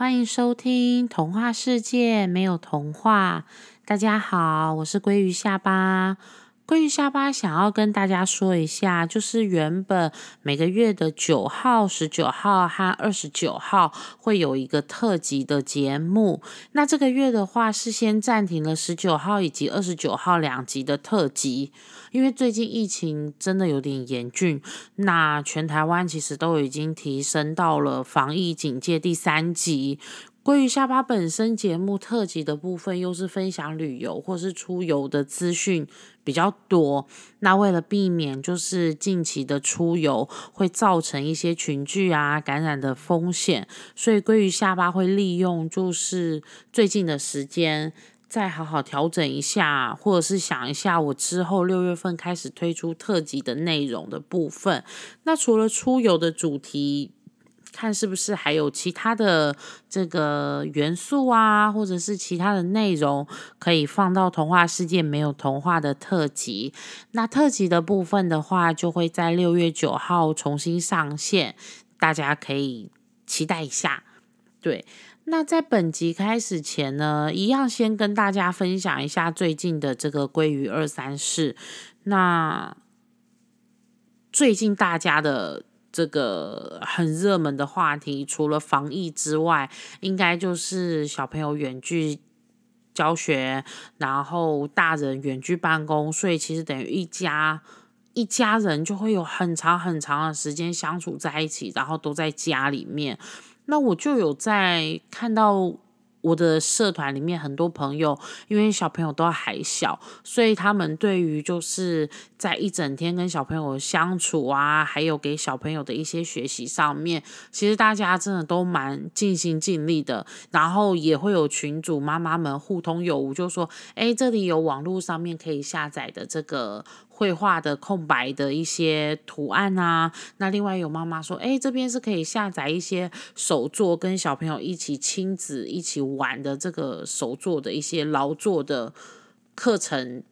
欢迎收听《童话世界没有童话》。大家好，我是鲑鱼下巴。鲑鱼下巴想要跟大家说一下，就是原本每个月的九号、十九号和二十九号会有一个特辑的节目。那这个月的话，是先暂停了十九号以及二十九号两集的特辑，因为最近疫情真的有点严峻。那全台湾其实都已经提升到了防疫警戒第三级。关于下巴本身节目特辑的部分，又是分享旅游或是出游的资讯比较多。那为了避免就是近期的出游会造成一些群聚啊感染的风险，所以鲑鱼下巴会利用就是最近的时间，再好好调整一下，或者是想一下我之后六月份开始推出特辑的内容的部分。那除了出游的主题。看是不是还有其他的这个元素啊，或者是其他的内容可以放到童话世界没有童话的特辑。那特辑的部分的话，就会在六月九号重新上线，大家可以期待一下。对，那在本集开始前呢，一样先跟大家分享一下最近的这个鲑鱼二三事。那最近大家的。这个很热门的话题，除了防疫之外，应该就是小朋友远距教学，然后大人远距办公，所以其实等于一家一家人就会有很长很长的时间相处在一起，然后都在家里面。那我就有在看到。我的社团里面很多朋友，因为小朋友都还小，所以他们对于就是在一整天跟小朋友相处啊，还有给小朋友的一些学习上面，其实大家真的都蛮尽心尽力的。然后也会有群主妈妈们互通有无，就说：“哎，这里有网络上面可以下载的这个。”绘画的空白的一些图案啊，那另外有妈妈说，哎，这边是可以下载一些手作，跟小朋友一起亲子一起玩的这个手作的一些劳作的课程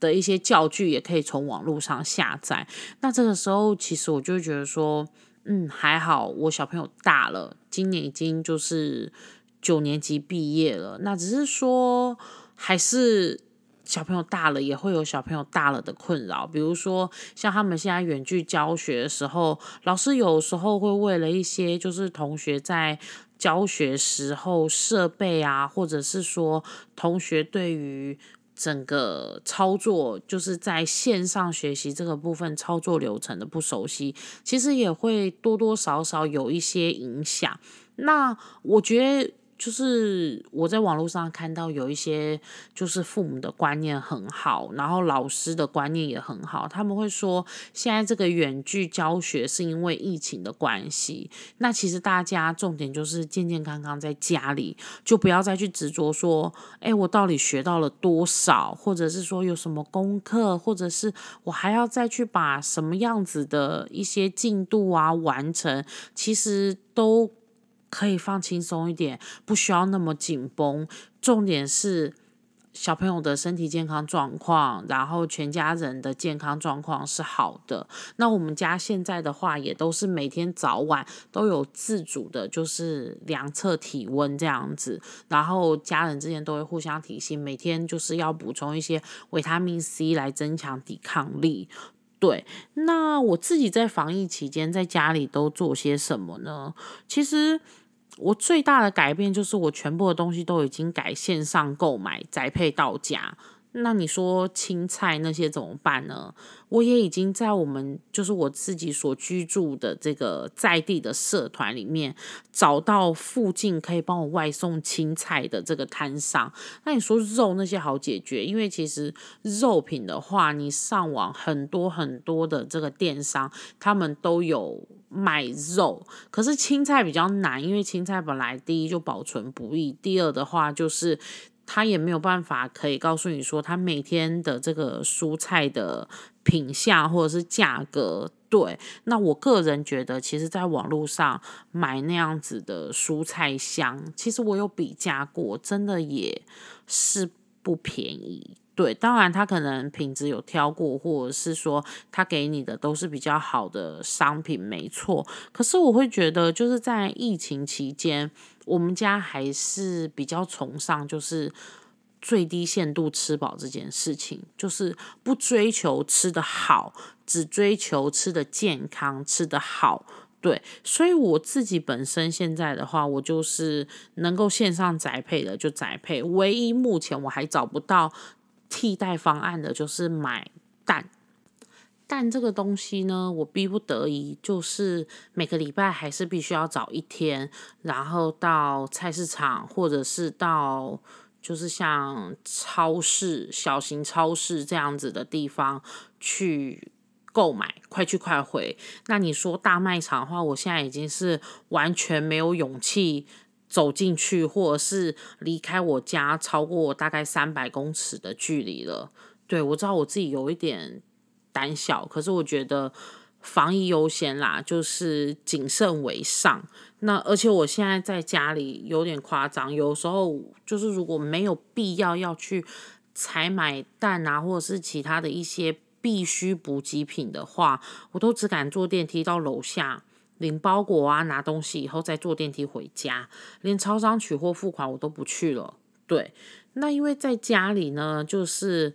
的一些教具，也可以从网络上下载。那这个时候，其实我就觉得说，嗯，还好我小朋友大了，今年已经就是九年级毕业了，那只是说还是。小朋友大了也会有小朋友大了的困扰，比如说像他们现在远距教学的时候，老师有时候会为了一些就是同学在教学时候设备啊，或者是说同学对于整个操作就是在线上学习这个部分操作流程的不熟悉，其实也会多多少少有一些影响。那我觉得。就是我在网络上看到有一些，就是父母的观念很好，然后老师的观念也很好。他们会说，现在这个远距教学是因为疫情的关系。那其实大家重点就是健健康康在家里，就不要再去执着说，哎，我到底学到了多少，或者是说有什么功课，或者是我还要再去把什么样子的一些进度啊完成，其实都。可以放轻松一点，不需要那么紧绷。重点是小朋友的身体健康状况，然后全家人的健康状况是好的。那我们家现在的话，也都是每天早晚都有自主的，就是量测体温这样子。然后家人之间都会互相提醒，每天就是要补充一些维他命 C 来增强抵抗力。对，那我自己在防疫期间在家里都做些什么呢？其实我最大的改变就是我全部的东西都已经改线上购买，宅配到家。那你说青菜那些怎么办呢？我也已经在我们就是我自己所居住的这个在地的社团里面找到附近可以帮我外送青菜的这个摊上。那你说肉那些好解决，因为其实肉品的话，你上网很多很多的这个电商，他们都有卖肉。可是青菜比较难，因为青菜本来第一就保存不易，第二的话就是。他也没有办法可以告诉你说，他每天的这个蔬菜的品相或者是价格。对，那我个人觉得，其实在网络上买那样子的蔬菜箱，其实我有比价过，真的也是不便宜。对，当然他可能品质有挑过，或者是说他给你的都是比较好的商品，没错。可是我会觉得，就是在疫情期间，我们家还是比较崇尚就是最低限度吃饱这件事情，就是不追求吃的好，只追求吃的健康、吃的好。对，所以我自己本身现在的话，我就是能够线上宅配的就宅配，唯一目前我还找不到。替代方案的就是买蛋，但这个东西呢，我逼不得已，就是每个礼拜还是必须要找一天，然后到菜市场或者是到就是像超市、小型超市这样子的地方去购买，快去快回。那你说大卖场的话，我现在已经是完全没有勇气。走进去，或者是离开我家超过大概三百公尺的距离了。对我知道我自己有一点胆小，可是我觉得防疫优先啦，就是谨慎为上。那而且我现在在家里有点夸张，有时候就是如果没有必要要去采买蛋啊，或者是其他的一些必须补给品的话，我都只敢坐电梯到楼下。领包裹啊，拿东西以后再坐电梯回家，连超商取货付款我都不去了。对，那因为在家里呢，就是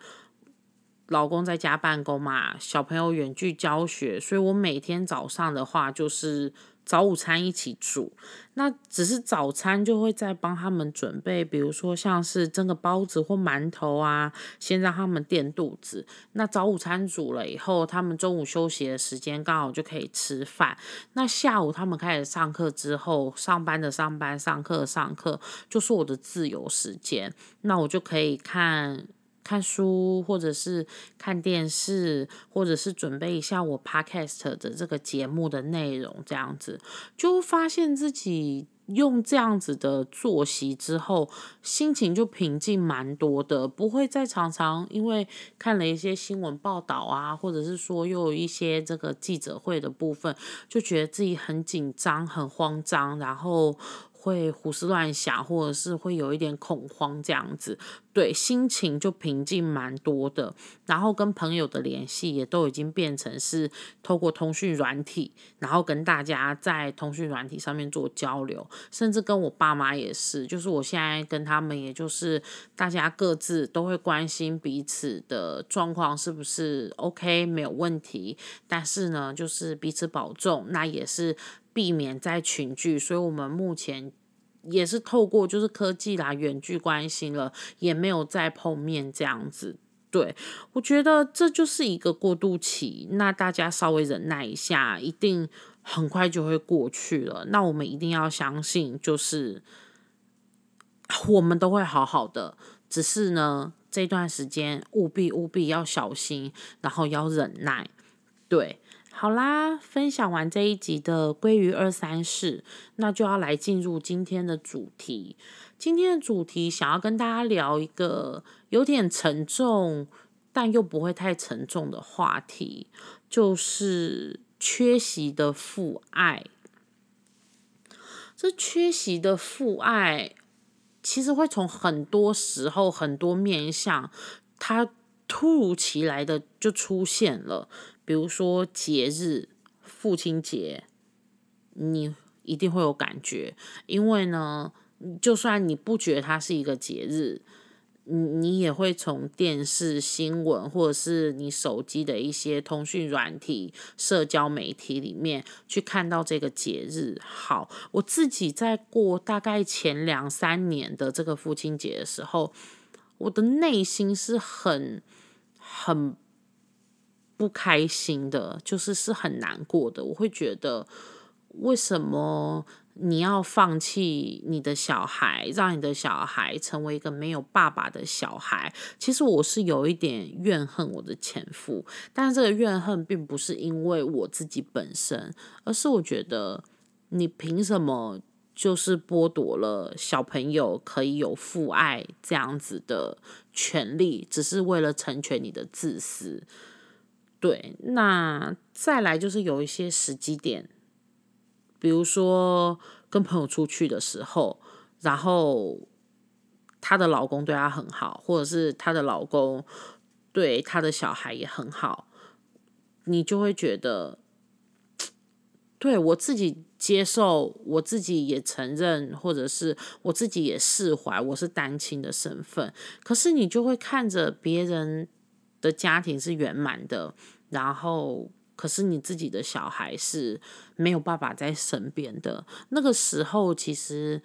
老公在家办公嘛，小朋友远距教学，所以我每天早上的话就是。早午餐一起煮，那只是早餐就会再帮他们准备，比如说像是蒸个包子或馒头啊，先让他们垫肚子。那早午餐煮了以后，他们中午休息的时间刚好就可以吃饭。那下午他们开始上课之后，上班的上班，上课上课，就是我的自由时间。那我就可以看。看书，或者是看电视，或者是准备一下我 podcast 的这个节目的内容，这样子就发现自己用这样子的作息之后，心情就平静蛮多的，不会再常常因为看了一些新闻报道啊，或者是说又有一些这个记者会的部分，就觉得自己很紧张、很慌张，然后。会胡思乱想，或者是会有一点恐慌这样子，对，心情就平静蛮多的。然后跟朋友的联系也都已经变成是透过通讯软体，然后跟大家在通讯软体上面做交流，甚至跟我爸妈也是，就是我现在跟他们，也就是大家各自都会关心彼此的状况是不是 OK，没有问题。但是呢，就是彼此保重，那也是。避免在群聚，所以我们目前也是透过就是科技啦，远距关心了，也没有再碰面这样子。对我觉得这就是一个过渡期，那大家稍微忍耐一下，一定很快就会过去了。那我们一定要相信，就是我们都会好好的。只是呢，这段时间务必务必要小心，然后要忍耐。对。好啦，分享完这一集的鲑鱼二三事，那就要来进入今天的主题。今天的主题想要跟大家聊一个有点沉重，但又不会太沉重的话题，就是缺席的父爱。这缺席的父爱，其实会从很多时候、很多面向，它突如其来的就出现了。比如说节日，父亲节，你一定会有感觉，因为呢，就算你不觉得它是一个节日，你你也会从电视新闻或者是你手机的一些通讯软体、社交媒体里面去看到这个节日。好，我自己在过大概前两三年的这个父亲节的时候，我的内心是很很。不开心的，就是是很难过的。我会觉得，为什么你要放弃你的小孩，让你的小孩成为一个没有爸爸的小孩？其实我是有一点怨恨我的前夫，但这个怨恨并不是因为我自己本身，而是我觉得你凭什么就是剥夺了小朋友可以有父爱这样子的权利，只是为了成全你的自私。对，那再来就是有一些时机点，比如说跟朋友出去的时候，然后她的老公对她很好，或者是她的老公对她的小孩也很好，你就会觉得，对我自己接受，我自己也承认，或者是我自己也释怀，我是单亲的身份。可是你就会看着别人的家庭是圆满的，然后可是你自己的小孩是没有爸爸在身边的。那个时候，其实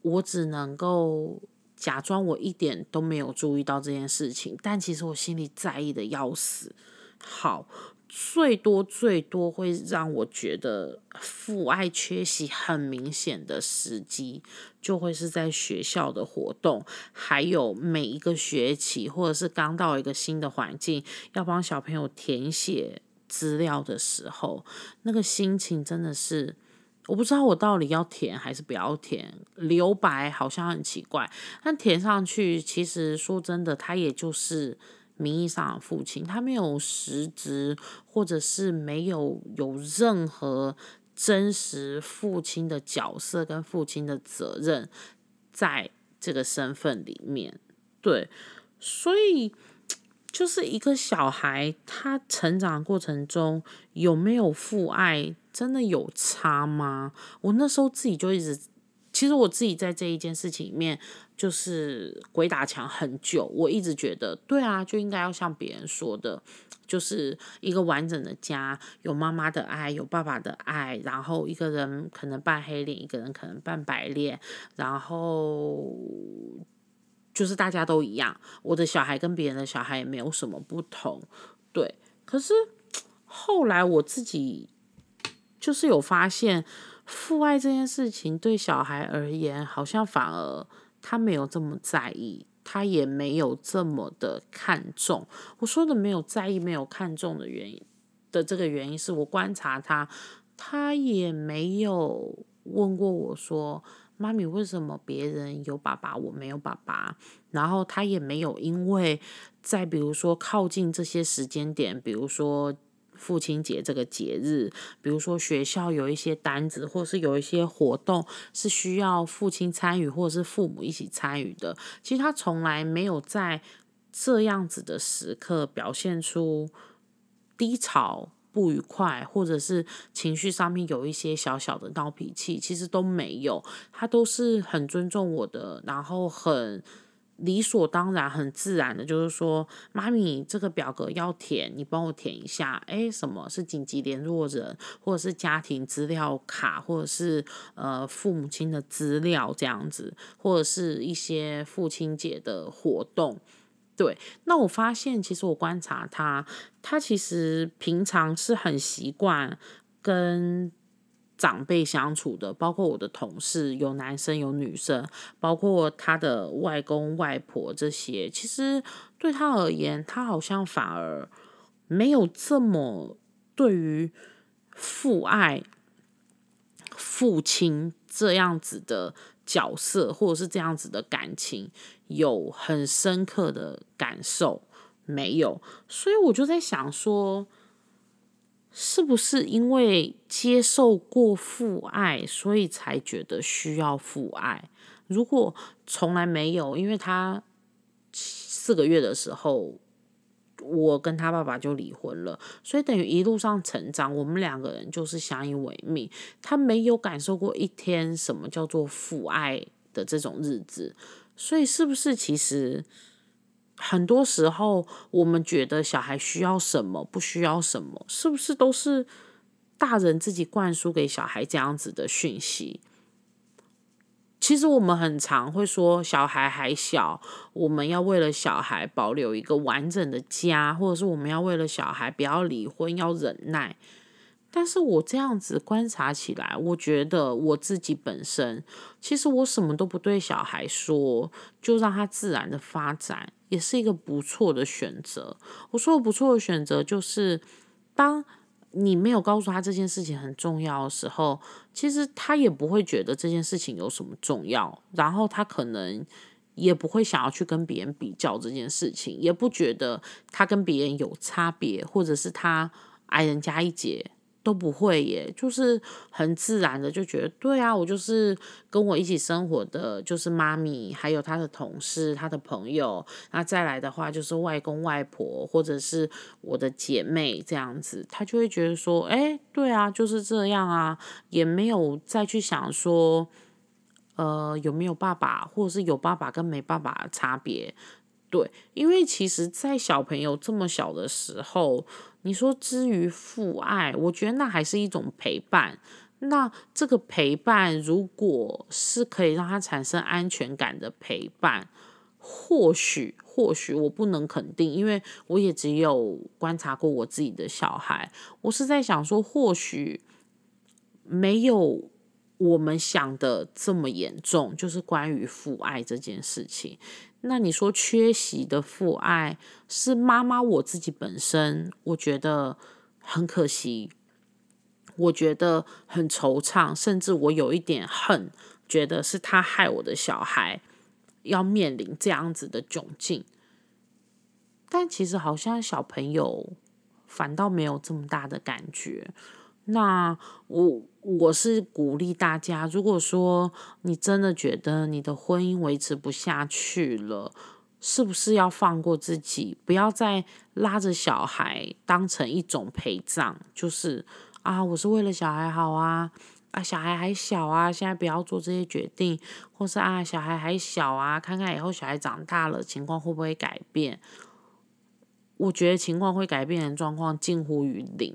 我只能够。假装我一点都没有注意到这件事情，但其实我心里在意的要死。好，最多最多会让我觉得父爱缺席很明显的时机，就会是在学校的活动，还有每一个学期，或者是刚到一个新的环境，要帮小朋友填写资料的时候，那个心情真的是。我不知道我到底要填还是不要填，留白好像很奇怪，但填上去，其实说真的，它也就是名义上的父亲，他没有实职，或者是没有有任何真实父亲的角色跟父亲的责任在这个身份里面，对，所以就是一个小孩，他成长过程中有没有父爱？真的有差吗？我那时候自己就一直，其实我自己在这一件事情里面就是鬼打墙很久。我一直觉得，对啊，就应该要像别人说的，就是一个完整的家，有妈妈的爱，有爸爸的爱，然后一个人可能扮黑脸，一个人可能扮白脸，然后就是大家都一样，我的小孩跟别人的小孩也没有什么不同。对，可是后来我自己。就是有发现，父爱这件事情对小孩而言，好像反而他没有这么在意，他也没有这么的看重。我说的没有在意、没有看重的原因的这个原因，是我观察他，他也没有问过我说：“妈咪，为什么别人有爸爸，我没有爸爸？”然后他也没有因为在比如说靠近这些时间点，比如说。父亲节这个节日，比如说学校有一些单子，或是有一些活动是需要父亲参与，或者是父母一起参与的。其实他从来没有在这样子的时刻表现出低潮、不愉快，或者是情绪上面有一些小小的闹脾气，其实都没有。他都是很尊重我的，然后很。理所当然、很自然的，就是说，妈咪，这个表格要填，你帮我填一下。哎，什么是紧急联络人，或者是家庭资料卡，或者是呃父母亲的资料这样子，或者是一些父亲节的活动。对，那我发现，其实我观察他，他其实平常是很习惯跟。长辈相处的，包括我的同事，有男生有女生，包括他的外公外婆这些，其实对他而言，他好像反而没有这么对于父爱、父亲这样子的角色，或者是这样子的感情，有很深刻的感受，没有。所以我就在想说。是不是因为接受过父爱，所以才觉得需要父爱？如果从来没有，因为他四个月的时候，我跟他爸爸就离婚了，所以等于一路上成长，我们两个人就是相依为命。他没有感受过一天什么叫做父爱的这种日子，所以是不是其实？很多时候，我们觉得小孩需要什么，不需要什么，是不是都是大人自己灌输给小孩这样子的讯息？其实我们很常会说，小孩还小，我们要为了小孩保留一个完整的家，或者是我们要为了小孩不要离婚，要忍耐。但是我这样子观察起来，我觉得我自己本身，其实我什么都不对小孩说，就让他自然的发展，也是一个不错的选择。我说的不错的选择，就是当你没有告诉他这件事情很重要的时候，其实他也不会觉得这件事情有什么重要，然后他可能也不会想要去跟别人比较这件事情，也不觉得他跟别人有差别，或者是他矮人家一截。都不会耶，就是很自然的就觉得，对啊，我就是跟我一起生活的，就是妈咪，还有他的同事、他的朋友，那再来的话就是外公外婆或者是我的姐妹这样子，他就会觉得说，哎，对啊，就是这样啊，也没有再去想说，呃，有没有爸爸，或者是有爸爸跟没爸爸差别。对，因为其实，在小朋友这么小的时候，你说至于父爱，我觉得那还是一种陪伴。那这个陪伴，如果是可以让他产生安全感的陪伴，或许，或许我不能肯定，因为我也只有观察过我自己的小孩。我是在想说，或许没有我们想的这么严重，就是关于父爱这件事情。那你说缺席的父爱是妈妈我自己本身，我觉得很可惜，我觉得很惆怅，甚至我有一点恨，觉得是他害我的小孩要面临这样子的窘境。但其实好像小朋友反倒没有这么大的感觉。那我我是鼓励大家，如果说你真的觉得你的婚姻维持不下去了，是不是要放过自己，不要再拉着小孩当成一种陪葬？就是啊，我是为了小孩好啊，啊，小孩还小啊，现在不要做这些决定，或是啊，小孩还小啊，看看以后小孩长大了情况会不会改变？我觉得情况会改变的状况近乎于零。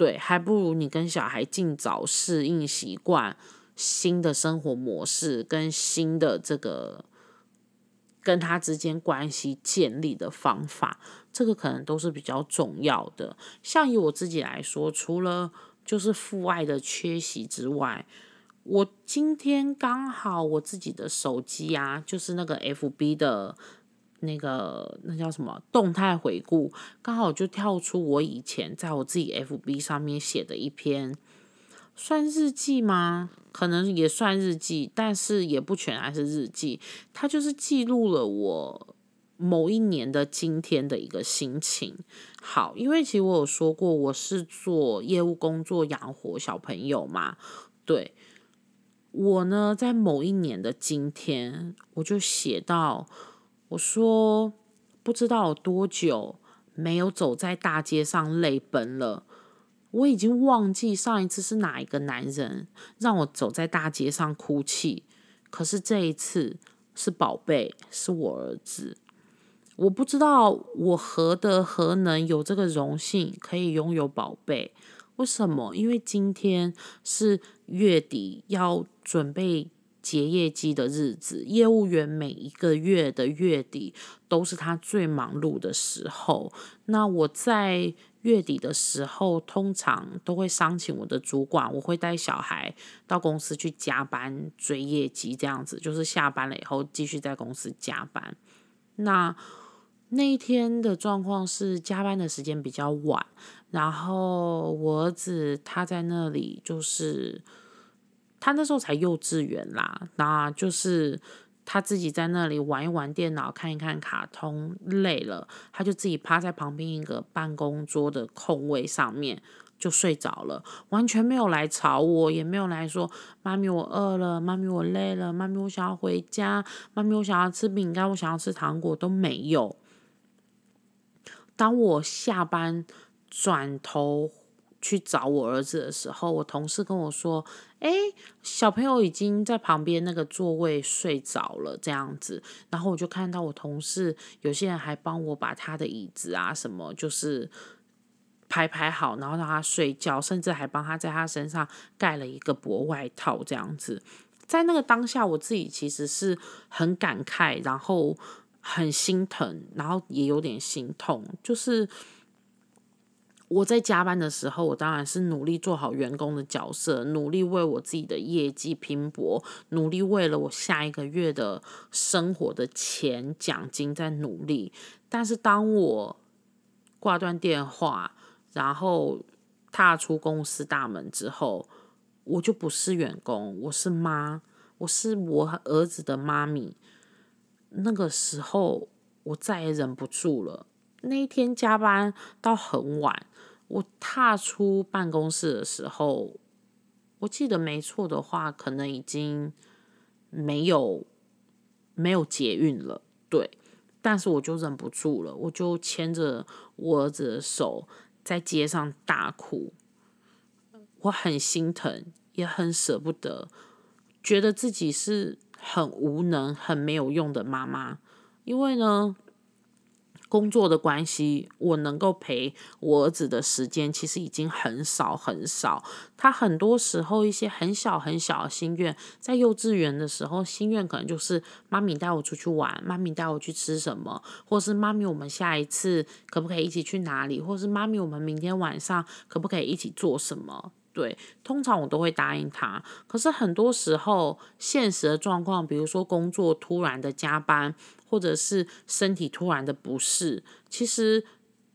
对，还不如你跟小孩尽早适应习惯新的生活模式，跟新的这个跟他之间关系建立的方法，这个可能都是比较重要的。像以我自己来说，除了就是父爱的缺席之外，我今天刚好我自己的手机啊，就是那个 FB 的。那个那叫什么动态回顾，刚好就跳出我以前在我自己 FB 上面写的一篇，算日记吗？可能也算日记，但是也不全然是日记。它就是记录了我某一年的今天的一个心情。好，因为其实我有说过，我是做业务工作养活小朋友嘛。对，我呢在某一年的今天，我就写到。我说不知道有多久没有走在大街上泪奔了，我已经忘记上一次是哪一个男人让我走在大街上哭泣。可是这一次是宝贝，是我儿子。我不知道我何德何能有这个荣幸可以拥有宝贝？为什么？因为今天是月底要准备。结业季的日子，业务员每一个月的月底都是他最忙碌的时候。那我在月底的时候，通常都会商请我的主管，我会带小孩到公司去加班追业绩，这样子就是下班了以后继续在公司加班。那那一天的状况是加班的时间比较晚，然后我儿子他在那里就是。他那时候才幼稚园啦，那就是他自己在那里玩一玩电脑，看一看卡通，累了他就自己趴在旁边一个办公桌的空位上面就睡着了，完全没有来吵我，也没有来说妈咪我饿了，妈咪我累了，妈咪我想要回家，妈咪我想要吃饼干，我想要吃糖果都没有。当我下班转头。去找我儿子的时候，我同事跟我说：“哎，小朋友已经在旁边那个座位睡着了，这样子。”然后我就看到我同事有些人还帮我把他的椅子啊什么，就是排排好，然后让他睡觉，甚至还帮他在他身上盖了一个薄外套，这样子。在那个当下，我自己其实是很感慨，然后很心疼，然后也有点心痛，就是。我在加班的时候，我当然是努力做好员工的角色，努力为我自己的业绩拼搏，努力为了我下一个月的生活的钱奖金在努力。但是当我挂断电话，然后踏出公司大门之后，我就不是员工，我是妈，我是我儿子的妈咪。那个时候，我再也忍不住了。那一天加班到很晚。我踏出办公室的时候，我记得没错的话，可能已经没有没有捷运了，对。但是我就忍不住了，我就牵着我儿子的手在街上大哭，我很心疼，也很舍不得，觉得自己是很无能、很没有用的妈妈，因为呢。工作的关系，我能够陪我儿子的时间其实已经很少很少。他很多时候一些很小很小的心愿，在幼稚园的时候，心愿可能就是妈咪带我出去玩，妈咪带我去吃什么，或是妈咪我们下一次可不可以一起去哪里，或是妈咪我们明天晚上可不可以一起做什么？对，通常我都会答应他。可是很多时候，现实的状况，比如说工作突然的加班。或者是身体突然的不适，其实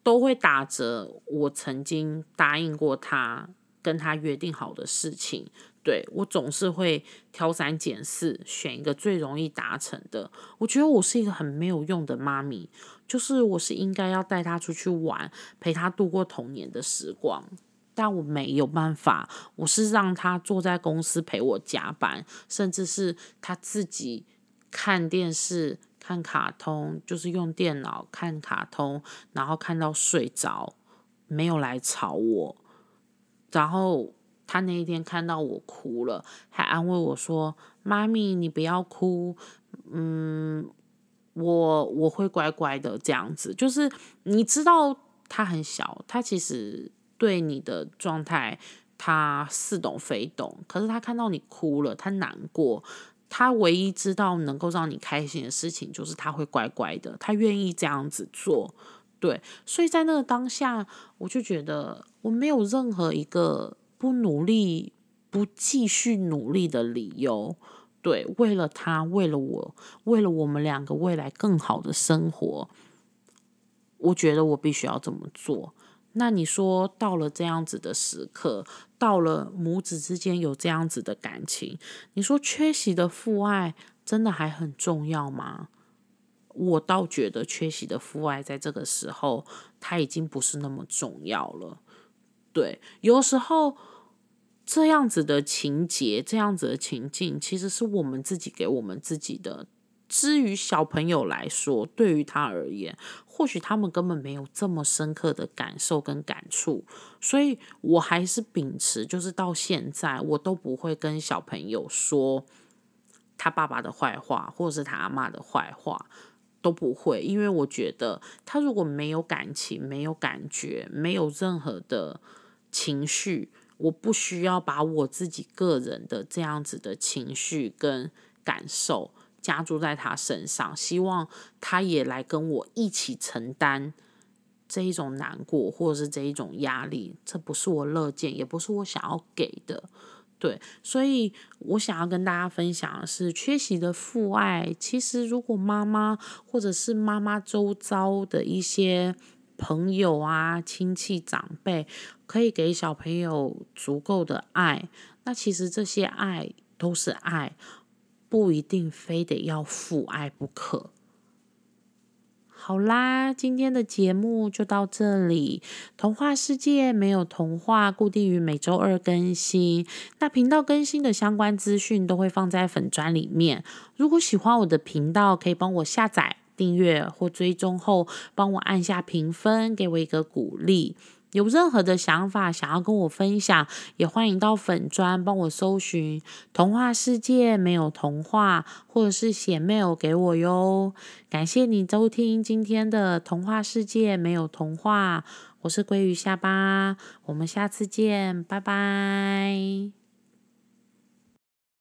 都会打折。我曾经答应过他，跟他约定好的事情，对我总是会挑三拣四，选一个最容易达成的。我觉得我是一个很没有用的妈咪，就是我是应该要带他出去玩，陪他度过童年的时光，但我没有办法，我是让他坐在公司陪我加班，甚至是他自己看电视。看卡通就是用电脑看卡通，然后看到睡着，没有来吵我。然后他那一天看到我哭了，还安慰我说：“妈咪，你不要哭，嗯，我我会乖乖的。”这样子，就是你知道他很小，他其实对你的状态他似懂非懂，可是他看到你哭了，他难过。他唯一知道能够让你开心的事情，就是他会乖乖的，他愿意这样子做，对。所以在那个当下，我就觉得我没有任何一个不努力、不继续努力的理由，对。为了他，为了我，为了我们两个未来更好的生活，我觉得我必须要这么做。那你说到了这样子的时刻，到了母子之间有这样子的感情，你说缺席的父爱真的还很重要吗？我倒觉得缺席的父爱在这个时候他已经不是那么重要了。对，有时候这样子的情节，这样子的情境，其实是我们自己给我们自己的。至于小朋友来说，对于他而言，或许他们根本没有这么深刻的感受跟感触，所以我还是秉持，就是到现在我都不会跟小朋友说他爸爸的坏话，或者是他阿妈的坏话，都不会，因为我觉得他如果没有感情、没有感觉、没有任何的情绪，我不需要把我自己个人的这样子的情绪跟感受。加注在他身上，希望他也来跟我一起承担这一种难过，或者是这一种压力。这不是我乐见，也不是我想要给的。对，所以我想要跟大家分享的是，缺席的父爱。其实，如果妈妈或者是妈妈周遭的一些朋友啊、亲戚长辈，可以给小朋友足够的爱，那其实这些爱都是爱。不一定非得要父爱不可。好啦，今天的节目就到这里。童话世界没有童话，固定于每周二更新。那频道更新的相关资讯都会放在粉砖里面。如果喜欢我的频道，可以帮我下载、订阅或追踪后，帮我按下评分，给我一个鼓励。有任何的想法想要跟我分享，也欢迎到粉砖帮我搜寻“童话世界没有童话”，或者是写 mail 给我哟。感谢你收听今天的《童话世界没有童话》，我是鲑鱼下巴，我们下次见，拜拜。